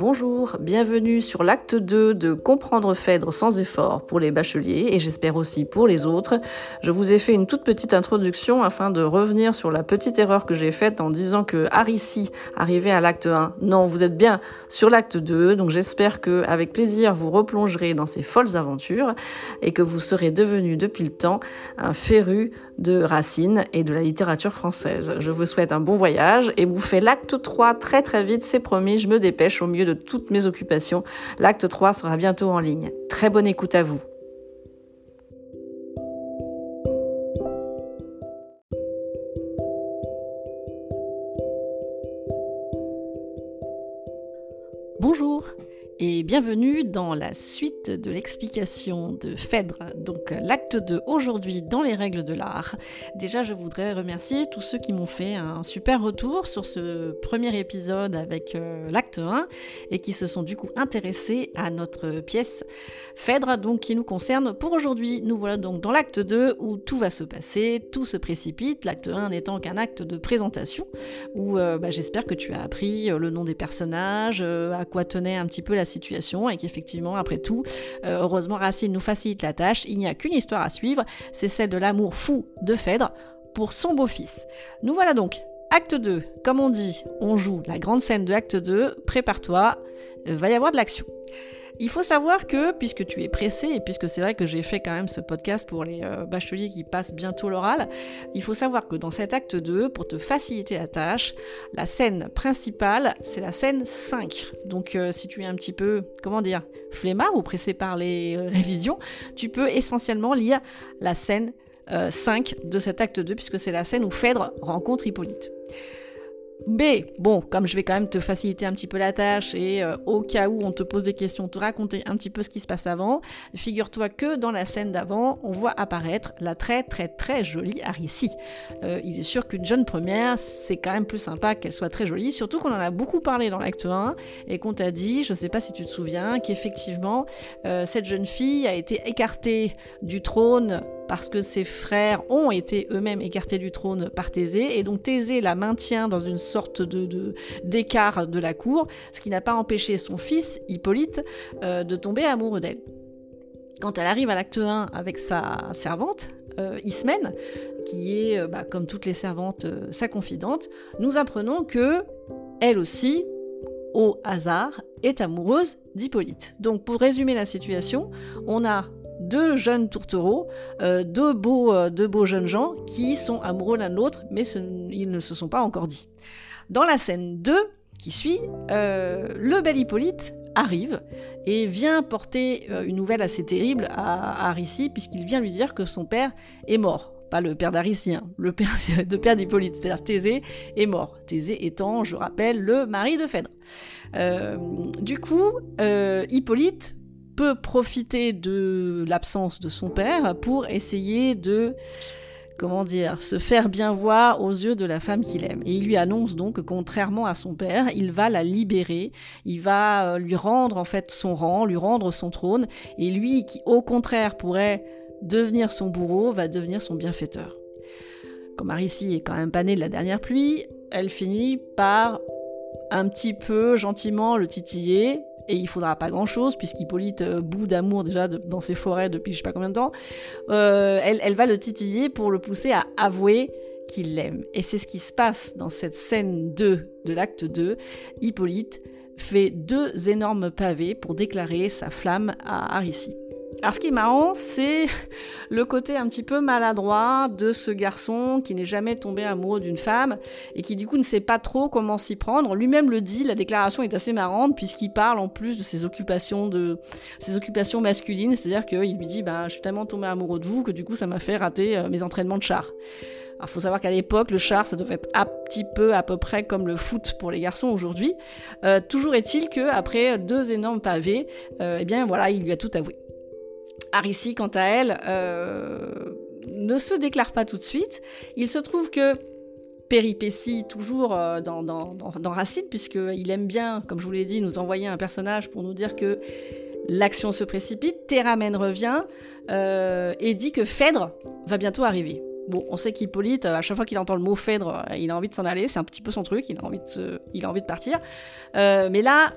Bonjour, bienvenue sur l'acte 2 de Comprendre Phèdre sans effort pour les bacheliers et j'espère aussi pour les autres. Je vous ai fait une toute petite introduction afin de revenir sur la petite erreur que j'ai faite en disant que Arissi arrivait à l'acte 1. Non, vous êtes bien sur l'acte 2, donc j'espère que avec plaisir vous replongerez dans ces folles aventures et que vous serez devenu depuis le temps un féru de Racine et de la littérature française. Je vous souhaite un bon voyage et vous fais l'acte 3 très très vite, c'est promis, je me dépêche au milieu de toutes mes occupations. L'acte 3 sera bientôt en ligne. Très bonne écoute à vous. Bienvenue dans la suite de l'explication de Phèdre, donc l'acte 2 aujourd'hui dans les règles de l'art. Déjà, je voudrais remercier tous ceux qui m'ont fait un super retour sur ce premier épisode avec euh, l'acte 1 et qui se sont du coup intéressés à notre pièce Phèdre, donc qui nous concerne pour aujourd'hui. Nous voilà donc dans l'acte 2 où tout va se passer, tout se précipite, l'acte 1 n'étant qu'un acte de présentation où euh, bah, j'espère que tu as appris euh, le nom des personnages, à quoi tenait un petit peu la situation et qu'effectivement, après tout, euh, heureusement, Racine nous facilite la tâche. Il n'y a qu'une histoire à suivre, c'est celle de l'amour fou de Phèdre pour son beau-fils. Nous voilà donc. Acte 2, comme on dit, on joue la grande scène de acte 2, prépare-toi, va y avoir de l'action. Il faut savoir que, puisque tu es pressé, et puisque c'est vrai que j'ai fait quand même ce podcast pour les euh, bacheliers qui passent bientôt l'oral, il faut savoir que dans cet acte 2, pour te faciliter la tâche, la scène principale, c'est la scène 5. Donc euh, si tu es un petit peu, comment dire, flemmard ou pressé par les euh, révisions, tu peux essentiellement lire la scène 5 de cet acte 2, puisque c'est la scène où Phèdre rencontre Hippolyte. Mais bon, comme je vais quand même te faciliter un petit peu la tâche et euh, au cas où on te pose des questions, te raconter un petit peu ce qui se passe avant, figure-toi que dans la scène d'avant, on voit apparaître la très très très jolie Arissi. Euh, il est sûr qu'une jeune première, c'est quand même plus sympa qu'elle soit très jolie, surtout qu'on en a beaucoup parlé dans l'acte 1 et qu'on t'a dit, je sais pas si tu te souviens, qu'effectivement, euh, cette jeune fille a été écartée du trône parce que ses frères ont été eux-mêmes écartés du trône par Thésée, et donc Thésée la maintient dans une sorte de d'écart de, la cour, ce qui n'a pas empêché son fils, Hippolyte, euh, de tomber amoureux d'elle. Quand elle arrive à l'acte 1 avec sa servante, euh, Ismène, qui est, euh, bah, comme toutes les servantes, sa confidente, nous apprenons que elle aussi, au hasard, est amoureuse d'Hippolyte. Donc pour résumer la situation, on a deux jeunes tourtereaux, euh, deux, beaux, euh, deux beaux jeunes gens qui sont amoureux l'un de l'autre, mais ils ne se sont pas encore dit. Dans la scène 2, qui suit, euh, le bel Hippolyte arrive et vient porter une nouvelle assez terrible à, puisqu'il vient lui dire que son père est mort pas le père d'Arissi, hein, le père de père d'Hippolyte, c'est-à-dire Thésée est mort. Thésée étant, je rappelle, le mari de Phèdre. du coup, Hippolyte profiter de l'absence de son père pour essayer de comment dire, se faire bien voir aux yeux de la femme qu'il aime. Et il lui annonce donc que contrairement à son père, il va la libérer, il va euh, lui rendre en fait son rang, lui rendre son trône, et lui qui au contraire pourrait devenir son bourreau, va devenir son bienfaiteur. Comme Arissi est quand même pas de la dernière pluie, elle finit par un petit peu gentiment le titiller, et il faudra pas grand chose puisqu'Hippolyte euh, bout d'amour déjà dans ses forêts depuis je sais pas combien de temps. Euh, elle, va le titiller pour le pousser à avouer qu'il l'aime. Et c'est ce qui se passe dans cette scène 2 de l'acte 2. Hippolyte fait deux énormes pavés pour déclarer sa flamme à Arissi. Alors ce qui est marrant, c'est le côté un petit peu maladroit de ce garçon qui n'est jamais tombé amoureux d'une femme et qui du coup ne sait pas trop comment s'y prendre. Lui-même le dit, la déclaration est assez marrante puisqu'il parle en plus de ses occupations de ses occupations masculines, c'est-à-dire qu'il lui dit ben je suis tellement tombé amoureux de vous que du coup ça m'a fait rater euh, mes entraînements de char. Alors, faut savoir qu'à l'époque, le char, ça devait être un petit peu à peu près comme le foot pour les garçons aujourd'hui. Euh, toujours est-il que après deux énormes pavés, euh, eh bien voilà, il lui a tout avoué. Arissi, quant à elle, euh, ne se déclare pas tout de suite. Il se trouve que péripétie toujours euh, dans, dans, dans, Racine, puisqu'il aime bien, comme je vous l'ai dit, nous envoyer un personnage pour nous dire que l'action se précipite. Théramène revient euh, et dit que Phèdre va bientôt arriver. Bon, on sait qu'Hippolyte, à chaque fois qu'il entend le mot Phèdre, il a envie de s'en aller, c'est un petit peu son truc, il a envie de, il a envie de partir. mais là,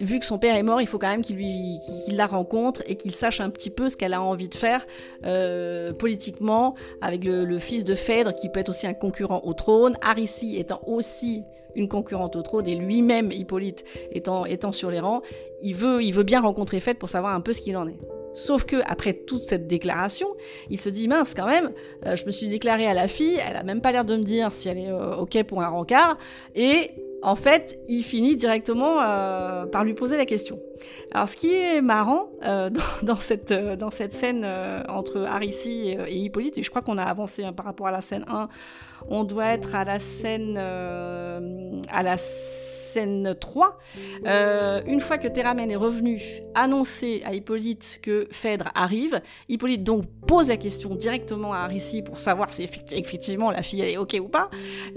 vu que son père est mort, il faut quand même qu'il la rencontre et qu'il sache un petit peu ce qu'elle a envie de faire euh, politiquement avec le, fils de Phèdre qui peut être aussi un concurrent au trône, Arissi étant aussi une concurrente au trône et lui-même Hippolyte étant, sur les rangs, il veut, il veut bien rencontrer Phèdre pour savoir un peu ce qu'il en est. Sauf que après toute cette déclaration, il se dit mince quand même, euh, je me suis déclaré à la fille, elle a même pas l'air de me dire si elle est euh, ok pour un rencard, et en fait, il finit directement euh, par lui poser la question. Alors, ce qui est marrant euh, dans, cette, euh, dans cette scène entre Arissi et, Hippolyte, et je crois qu'on a avancé hein, par rapport à la scène 1, on doit être à la scène, à la scène 3, euh, une fois que Théramène est revenu annoncer à Hippolyte que Phèdre arrive, Hippolyte donc pose la question directement à Arissi pour savoir si effectivement la fille est ok ou pas.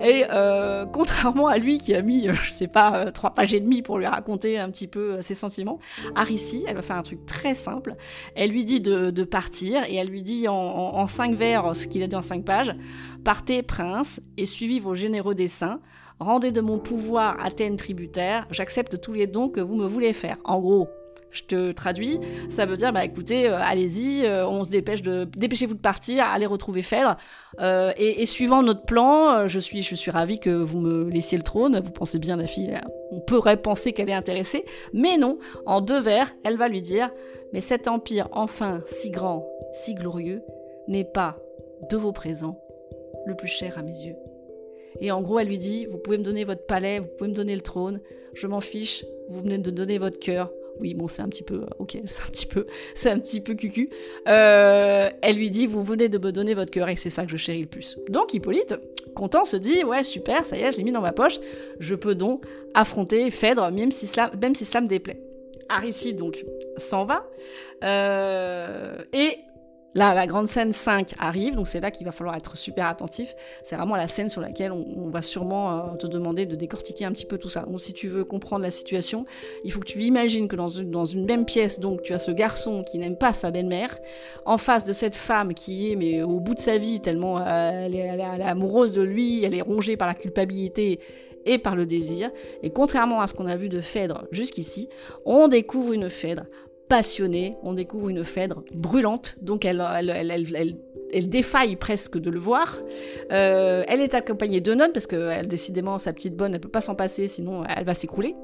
Et euh, contrairement à lui qui a mis, euh, je sais pas, trois pages et demie pour lui raconter un petit peu ses sentiments, Arissi, elle va faire un truc très simple. Elle lui dit de, partir et elle lui dit en, en cinq vers ce qu'il a dit en cinq pages. Partez, prince, et suivez vos généreux desseins. Rendez de mon pouvoir Athènes tributaire, j'accepte tous les dons que vous me voulez faire. En gros, je te traduis, ça veut dire bah écoutez, euh, allez-y, euh, on se dépêche de dépêchez-vous de partir, allez retrouver Phèdre. Euh, et, suivant notre plan, je suis je suis ravie que vous me laissiez le trône. Vous pensez bien la fille, on pourrait penser qu'elle est intéressée, mais non. En deux vers, elle va lui dire mais cet empire enfin si grand, si glorieux, n'est pas de vos présents le plus cher à mes yeux. Et en gros, elle lui dit, vous pouvez me donner votre palais, vous pouvez me donner le trône, je m'en fiche, vous venez de donner votre cœur. Oui, bon, c'est un petit peu, euh, ok, c'est un petit peu, c'est un petit peu cucu. Euh, elle lui dit, vous venez de me donner votre cœur et c'est ça que je chéris le plus. Donc Hippolyte, content, se dit, ouais, super, ça y est, je l'ai mis dans ma poche, je peux donc affronter Phèdre, même si cela, même si cela me déplaît. Aricide donc s'en va euh, et Là, la grande scène 5 arrive, donc c'est là qu'il va falloir être super attentif. C'est vraiment la scène sur laquelle on, va sûrement euh, te demander de décortiquer un petit peu tout ça. Donc si tu veux comprendre la situation, il faut que tu imagines que dans une, même pièce, donc tu as ce garçon qui n'aime pas sa belle-mère, en face de cette femme qui est mais au bout de sa vie, tellement euh, elle est amoureuse de lui, elle est rongée par la culpabilité et par le désir. Et contrairement à ce qu'on a vu de Phèdre jusqu'ici, on découvre une Phèdre on découvre une Phèdre brûlante, donc elle, elle, défaille presque de le voir. Euh, elle est accompagnée d'Eunon, parce que décidément, sa petite bonne, elle peut pas s'en passer, sinon elle va s'écrouler.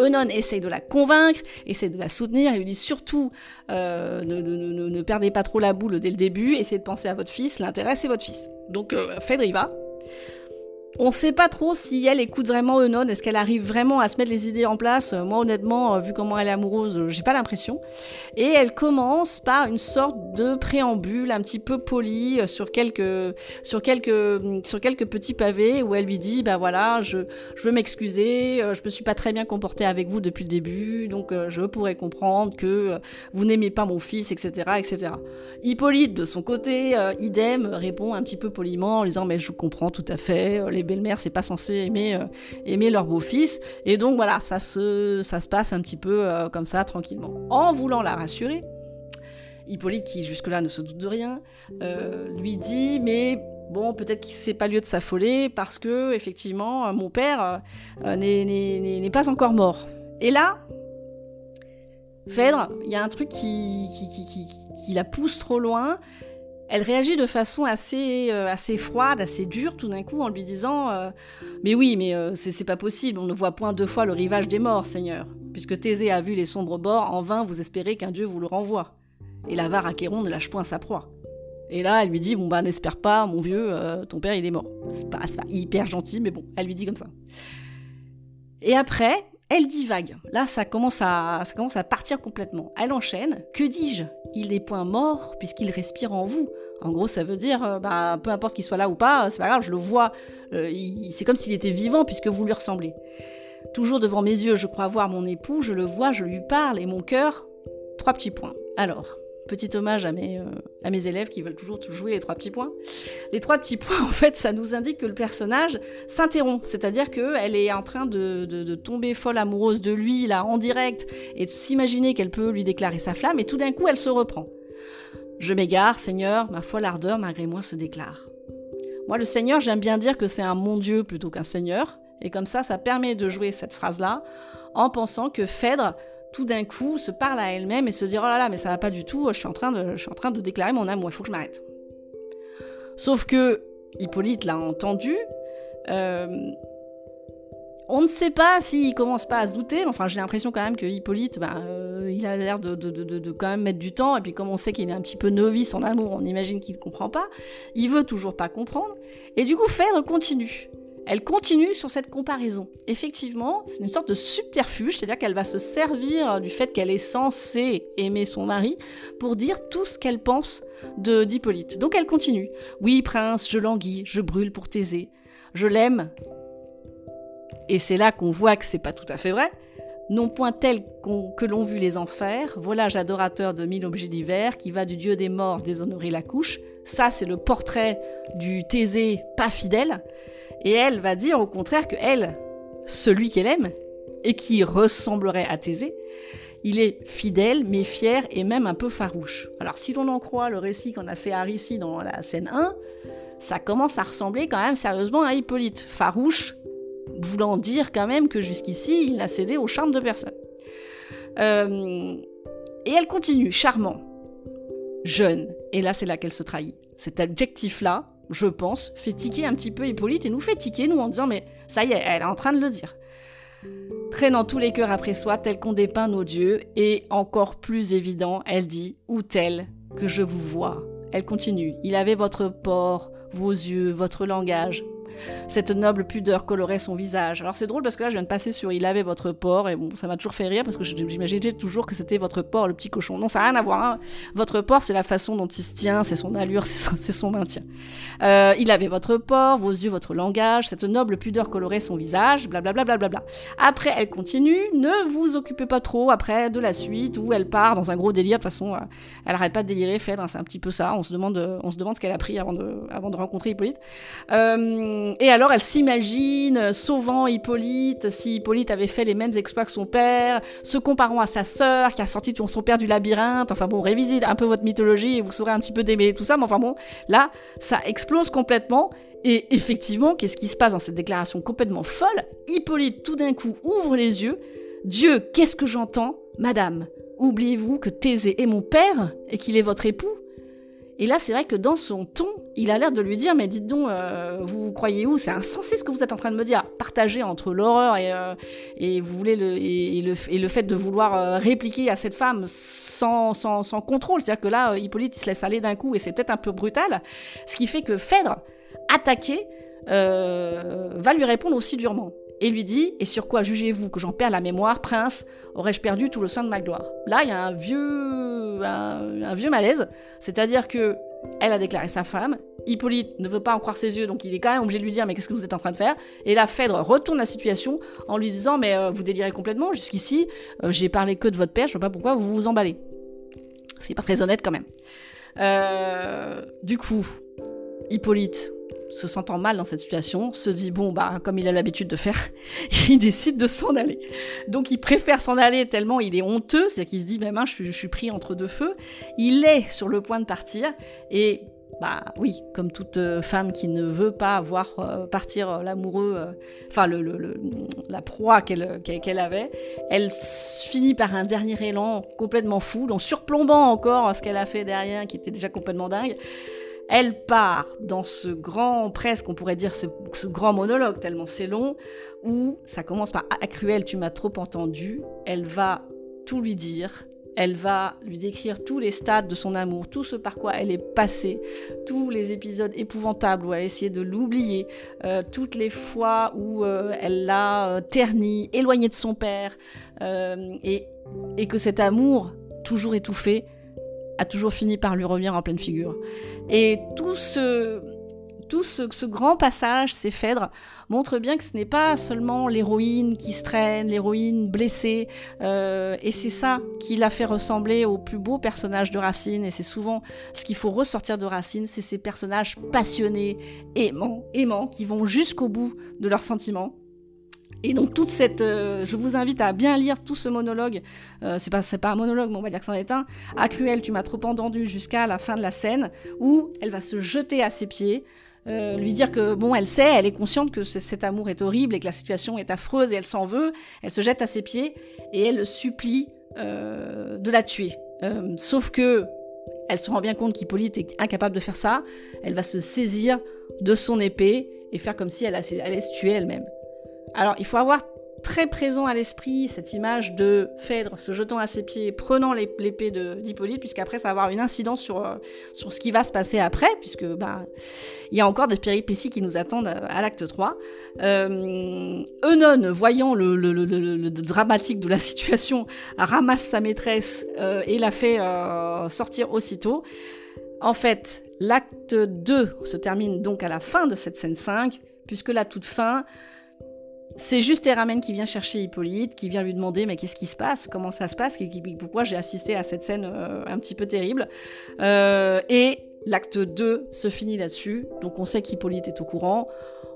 Eunon essaye de la convaincre, essaye de la soutenir, il lui dit surtout euh, ne, perdez pas trop la boule dès le début, essayez de penser à votre fils, l'intérêt c'est votre fils. Donc euh, Phèdre y va. On sait pas trop si elle écoute vraiment Eunon, est-ce qu'elle arrive vraiment à se mettre les idées en place? Moi honnêtement, euh, vu comment elle est amoureuse, euh, j'ai pas l'impression. Et elle commence par une sorte de préambule un petit peu poli euh, sur quelques, sur quelques, mm, sur quelques petits pavés où elle lui dit, bah voilà, je, je veux m'excuser, je me suis pas très bien comportée avec vous depuis le début, donc je pourrais comprendre que vous n'aimez pas mon fils, etc., etc. Hippolyte, de son côté, idem, répond un petit peu poliment en disant, mais je comprends tout à fait, les belles-mères, c'est pas censé aimer, euh, aimer leur beau-fils. Et donc voilà, ça se, ça se passe un petit peu euh, comme ça, tranquillement. En voulant la rassurer, Hippolyte, qui jusque-là ne se doute de rien, euh, lui dit Mais bon, peut-être qu'il c'est pas lieu de s'affoler parce que, effectivement, mon père n'est pas encore mort. Et là, Phèdre, il y a un truc qui, qui, qui, qui, la pousse trop loin elle réagit de façon assez, euh, assez froide, assez dure tout d'un coup en lui disant euh, Mais oui, mais euh, c'est pas possible, on ne voit point deux fois le rivage des morts, Seigneur. Puisque Thésée a vu les sombres bords, en vain vous espérez qu'un dieu vous le renvoie. Et l'avare Achéron ne lâche point sa proie. Et là, elle lui dit Bon, bah, n'espère pas, mon vieux, ton père, il est mort. C'est pas hyper gentil, mais bon, elle lui dit comme ça. Et après, elle divague. Là, ça commence, à, ça commence à partir complètement. Elle enchaîne. Que dis-je? Il n'est point mort puisqu'il respire en vous. En gros, ça veut dire, euh, bah, peu importe qu'il soit là ou pas, c'est pas grave, je le vois. Euh, c'est comme s'il était vivant puisque vous lui ressemblez. Toujours devant mes yeux, je crois voir mon époux, je le vois, je lui parle et mon cœur. Trois petits points. Alors, Petit hommage à mes, euh, à mes élèves qui veulent toujours jouer les trois petits points. Les trois petits points, en fait, ça nous indique que le personnage s'interrompt. C'est-à-dire qu'elle est en train de, de, tomber folle amoureuse de lui, là, en direct, et de s'imaginer qu'elle peut lui déclarer sa flamme, et tout d'un coup, elle se reprend. Je m'égare, Seigneur, ma folle ardeur, malgré moi, se déclare. Moi, le Seigneur, j'aime bien dire que c'est un mon Dieu plutôt qu'un Seigneur, Et comme ça, ça permet de jouer cette phrase-là en pensant que Phèdre, tout d'un coup, se parle à elle-même et se dit Oh là là, mais ça va pas du tout, je suis en train de, je suis en train de déclarer mon amour, il faut que je m'arrête. Sauf que Hippolyte l'a entendu. Euh, on ne sait pas s'il commence pas à se douter. Enfin, j'ai l'impression quand même que Hippolyte, euh, il a l'air de, de, quand même mettre du temps. Et puis, comme on sait qu'il est un petit peu novice en amour, on imagine qu'il ne comprend pas. Il veut toujours pas comprendre. Et du coup, Phèdre continue. Elle continue sur cette comparaison. Effectivement, c'est une sorte de subterfuge, c'est-à-dire qu'elle va se servir du fait qu'elle est censée aimer son mari pour dire tout ce qu'elle pense de d'Hippolyte. Donc elle continue. Oui, prince, je languis, je brûle pour Thésée. Je l'aime, et c'est là qu'on voit que c'est pas tout à fait vrai, non point tel que l'ont vu les enfers, volage adorateur de mille objets divers, qui va du dieu des morts déshonorer la couche. Ça, c'est le portrait du Thésée pas fidèle. Et elle va dire au contraire que elle, celui qu'elle aime, et qui ressemblerait à Thésée, il est fidèle, mais fier et même un peu farouche. Alors si l'on en croit le récit qu'on a fait à Rissi dans la scène 1, ça commence à ressembler quand même sérieusement à Hippolyte. Farouche, voulant dire quand même que jusqu'ici, il n'a cédé au charme de personne. Euh, et elle continue, charmant, jeune, et là c'est là qu'elle se trahit. Cet adjectif-là, je pense, fait tiquer un petit peu Hippolyte et nous fait tiquer, nous, en disant mais ça y est, elle est en train de le dire. Traînant tous les cœurs après soi, tel qu'on dépeint nos dieux, et encore plus évident, elle dit, ou tel que je vous vois. Elle continue, il avait votre port, vos yeux, votre langage, cette noble pudeur colorait son visage. Alors c'est drôle parce que là je viens de passer sur Il avait votre porc et bon ça m'a toujours fait rire parce que j'imaginais toujours que c'était votre porc le petit cochon. Non ça n'a rien à voir. Hein. Votre porc c'est la façon dont il se tient, c'est son allure, c'est son, maintien. Euh, il avait votre porc, vos yeux, votre langage, cette noble pudeur colorait son visage, blablabla. Bla, bla, bla, après elle continue, ne vous occupez pas trop après de la suite où elle part dans un gros délire. De toute façon euh, elle arrête pas de délirer, Phèdre, c'est un petit peu ça. On se demande, euh, on se demande ce qu'elle a pris avant de, avant de rencontrer Hippolyte. Euh, et alors elle s'imagine sauvant Hippolyte, si Hippolyte avait fait les mêmes exploits que son père, se comparant à sa sœur qui a sorti son père du labyrinthe. Enfin bon, révisez un peu votre mythologie et vous saurez un petit peu démêler tout ça. Mais enfin bon, là, ça explose complètement. Et effectivement, qu'est-ce qui se passe dans cette déclaration complètement folle? Hippolyte, tout d'un coup, ouvre les yeux. Dieu, qu'est-ce que j'entends? Madame, oubliez-vous que Thésée est mon père et qu'il est votre époux? Et là, c'est vrai que dans son ton, il a l'air de lui dire Mais dites donc, euh, vous croyez où? C'est insensé ce que vous êtes en train de me dire. Partager entre l'horreur et, euh, vous voulez le, et, le, fait de vouloir euh, répliquer à cette femme sans, contrôle. C'est-à-dire que là, Hippolyte se laisse aller d'un coup et c'est peut-être un peu brutal. Ce qui fait que Phèdre, attaqué, va lui répondre aussi durement et lui dit Et sur quoi jugez-vous que j'en perds la mémoire, prince? Aurais-je perdu tout le sein de ma gloire? Là, il y a un vieux, un, vieux malaise, c'est-à-dire que elle a déclaré sa femme. Hippolyte ne veut pas en croire ses yeux, donc il est quand même obligé de lui dire Mais qu'est-ce que vous êtes en train de faire? Et là, Phèdre retourne la situation en lui disant Mais euh, vous délirez complètement, jusqu'ici, euh, j'ai parlé que de votre père, je ne sais pas pourquoi vous vous emballez. Ce qui n'est pas très honnête quand même. Euh, du coup, Hippolyte se sentant mal dans cette situation, se dit bon bah comme il a l'habitude de faire, il décide de s'en aller. Donc il préfère s'en aller tellement il est honteux, c'est-à-dire qu'il se dit même ben, je, suis pris entre deux feux. Il est sur le point de partir et bah oui, comme toute euh, femme qui ne veut pas voir euh, partir euh, l'amoureux, enfin le, la proie qu'elle qu'elle avait, elle finit par un dernier élan complètement fou, en surplombant encore ce qu'elle a fait derrière, qui était déjà complètement dingue. Elle part dans ce grand, presque on pourrait dire ce, grand monologue, tellement c'est long, où ça commence par Ah, cruel, tu m'as trop entendu. Elle va tout lui dire. Elle va lui décrire tous les stades de son amour, tout ce par quoi elle est passée, tous les épisodes épouvantables où elle a essayé de l'oublier, euh, toutes les fois où euh, elle l'a euh, terni, éloigné de son père, et, et que cet amour, toujours étouffé, a toujours fini par lui revenir en pleine figure. Et tout ce, tout ce, grand passage, ces Phèdre, montre bien que ce n'est pas seulement l'héroïne qui se traîne, l'héroïne blessée, euh, et c'est ça qui l'a fait ressembler au plus beau personnage de Racine, et c'est souvent ce qu'il faut ressortir de Racine, c'est ces personnages passionnés, aimants, aimants, qui vont jusqu'au bout de leurs sentiments, et donc toute cette, euh, je vous invite à bien lire tout ce monologue. Euh, c'est pas c'est pas un monologue, mais on va dire que c'en est un. À Cruel, tu m'as trop entendu jusqu'à la fin de la scène où elle va se jeter à ses pieds, euh, lui dire que bon, elle sait, elle est consciente que cet amour est horrible et que la situation est affreuse et elle s'en veut. Elle se jette à ses pieds et elle le supplie euh, de la tuer. Sauf que elle se rend bien compte qu'Hippolyte est incapable de faire ça. Elle va se saisir de son épée et faire comme si elle allait se tuer elle-même. Alors, il faut avoir très présent à l'esprit cette image de Phèdre se jetant à ses pieds, prenant l'épée d'Hippolyte, puisqu'après ça va avoir une incidence sur, euh, sur ce qui va se passer après, puisque bah, il y a encore des péripéties qui nous attendent à, l'acte 3. Euh, voyant le, dramatique de la situation, ramasse sa maîtresse euh, et la fait euh, sortir aussitôt. En fait, l'acte 2 se termine donc à la fin de cette scène 5, puisque la toute fin, c'est juste Eramen qui vient chercher Hippolyte, qui vient lui demander mais qu'est-ce qui se passe, comment ça se passe, pourquoi j'ai assisté à cette scène euh, un petit peu terrible? Euh, et l'acte 2 se finit là-dessus, donc on sait qu'Hippolyte est au courant.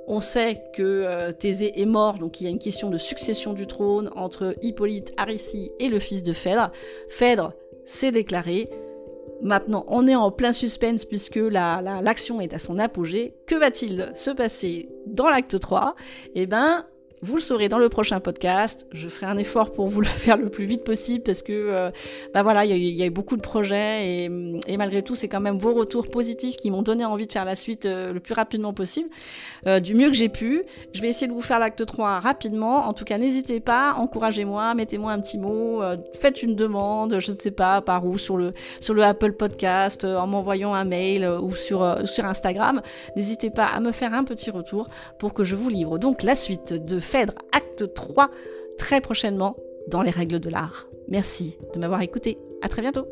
On sait que euh, Thésée est mort, donc il y a une question de succession du trône entre Hippolyte, Arissi et le fils de Phèdre. Phèdre s'est déclaré. Maintenant, on est en plein suspense puisque l'action est à son apogée. Que va-t-il se passer dans l'acte 3 Eh ben, vous le saurez dans le prochain podcast. Je ferai un effort pour vous le faire le plus vite possible parce que, euh, bah voilà, il y, a eu beaucoup de projets et, malgré tout, c'est quand même vos retours positifs qui m'ont donné envie de faire la suite euh, le plus rapidement possible, euh, du mieux que j'ai pu. Je vais essayer de vous faire l'acte 3 rapidement. En tout cas, n'hésitez pas, encouragez-moi, mettez-moi un petit mot, faites une demande, je ne sais pas par où, sur le, sur le Apple Podcast, en m'envoyant un mail ou sur, sur Instagram. N'hésitez pas à me faire un petit retour pour que je vous livre donc la suite de Acte 3, très prochainement dans les règles de l'art. Merci de m'avoir écouté. À très bientôt.